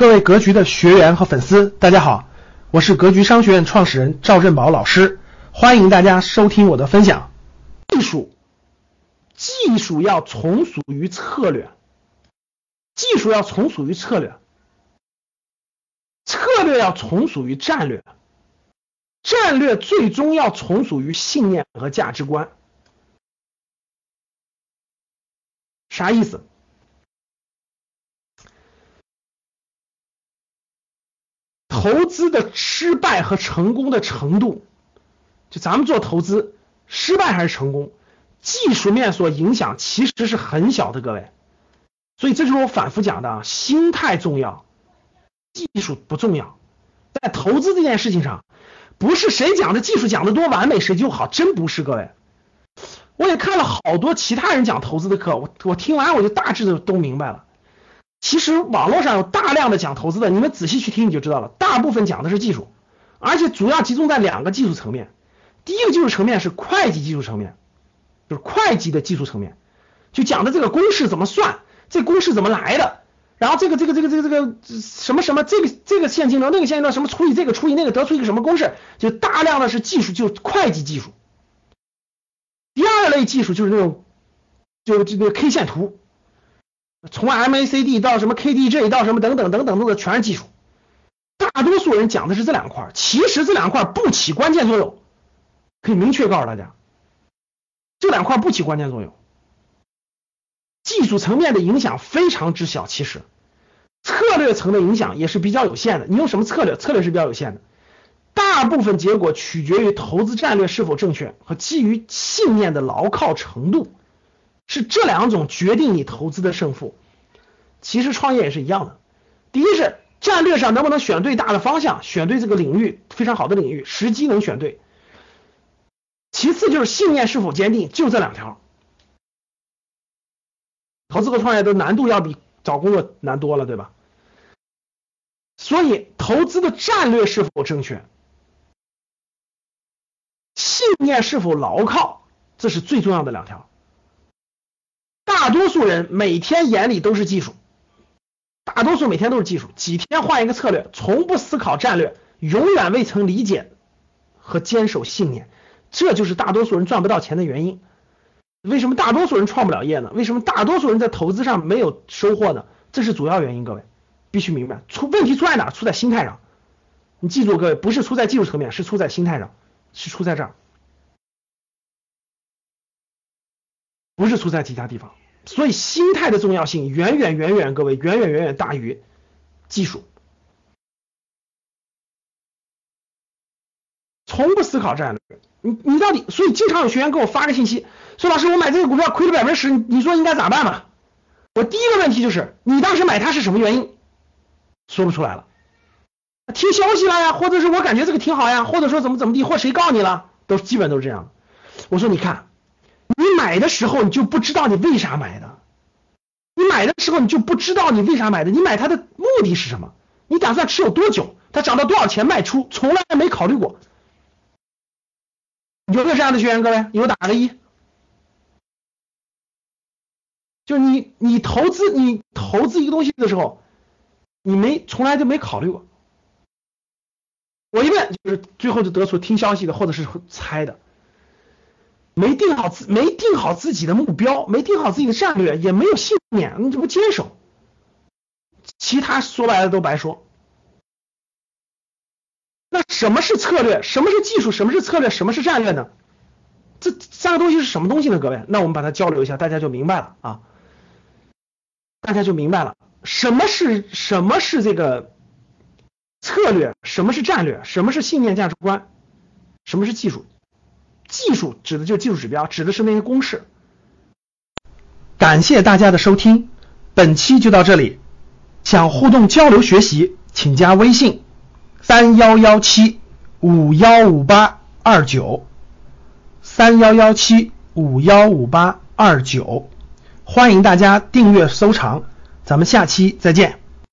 各位格局的学员和粉丝，大家好，我是格局商学院创始人赵振宝老师，欢迎大家收听我的分享。技术，技术要从属于策略，技术要从属于策略，策略要从属于战略，战略最终要从属于信念和价值观。啥意思？投资的失败和成功的程度，就咱们做投资，失败还是成功，技术面所影响其实是很小的，各位。所以这就是我反复讲的啊，心态重要，技术不重要。在投资这件事情上，不是谁讲的技术讲的多完美谁就好，真不是，各位。我也看了好多其他人讲投资的课，我我听完我就大致的都明白了。其实网络上有大量的讲投资的，你们仔细去听你就知道了。大部分讲的是技术，而且主要集中在两个技术层面。第一个技术层面是会计技术层面，就是会计的技术层面，就讲的这个公式怎么算，这公式怎么来的，然后这个这个这个这个这个什么什么这个这个现金流那个现金流什么除以这个除以那个得出一个什么公式，就大量的是技术，就是会计技术。第二类技术就是那种，就这个 K 线图。从 MACD 到什么 KDJ 到什么等等等等等等全是技术，大多数人讲的是这两块，其实这两块不起关键作用，可以明确告诉大家，这两块不起关键作用，技术层面的影响非常之小，其实策略层的影响也是比较有限的。你用什么策略？策略是比较有限的，大部分结果取决于投资战略是否正确和基于信念的牢靠程度。是这两种决定你投资的胜负，其实创业也是一样的。第一是战略上能不能选对大的方向，选对这个领域非常好的领域，时机能选对。其次就是信念是否坚定，就这两条。投资和创业的难度要比找工作难多了，对吧？所以投资的战略是否正确，信念是否牢靠，这是最重要的两条。大多数人每天眼里都是技术，大多数每天都是技术，几天换一个策略，从不思考战略，永远未曾理解和坚守信念，这就是大多数人赚不到钱的原因。为什么大多数人创不了业呢？为什么大多数人在投资上没有收获呢？这是主要原因，各位必须明白。出问题出在哪？出在心态上。你记住，各位不是出在技术层面，是出在心态上，是出在这儿，不是出在其他地方。所以心态的重要性远远远远，各位远远远远大于技术。从不思考战略，你你到底？所以经常有学员给我发个信息，说老师我买这个股票亏了百分之十，你说应该咋办嘛？我第一个问题就是，你当时买它是什么原因？说不出来了，听消息了呀，或者是我感觉这个挺好呀，或者说怎么怎么地，或谁告你了，都基本都是这样。我说你看。买的时候你就不知道你为啥买的，你买的时候你就不知道你为啥买的，你买它的目的是什么？你打算持有多久？它涨到多少钱卖出？从来没考虑过。有没有这样的学员？各位有打个一。就你你投资你投资一个东西的时候，你没从来就没考虑过。我一问就是最后就得出听消息的或者是猜的。没定好自没定好自己的目标，没定好自己的战略，也没有信念，你这不坚守，其他说白了都白说。那什么是策略？什么是技术？什么是策略？什么是战略呢？这三个东西是什么东西呢？各位，那我们把它交流一下，大家就明白了啊，大家就明白了什么是什么是这个策略，什么是战略，什么是信念价值观，什么是技术。技术指的就是技术指标，指的是那些公式。感谢大家的收听，本期就到这里。想互动交流学习，请加微信三幺幺七五幺五八二九三幺幺七五幺五八二九，欢迎大家订阅收藏，咱们下期再见。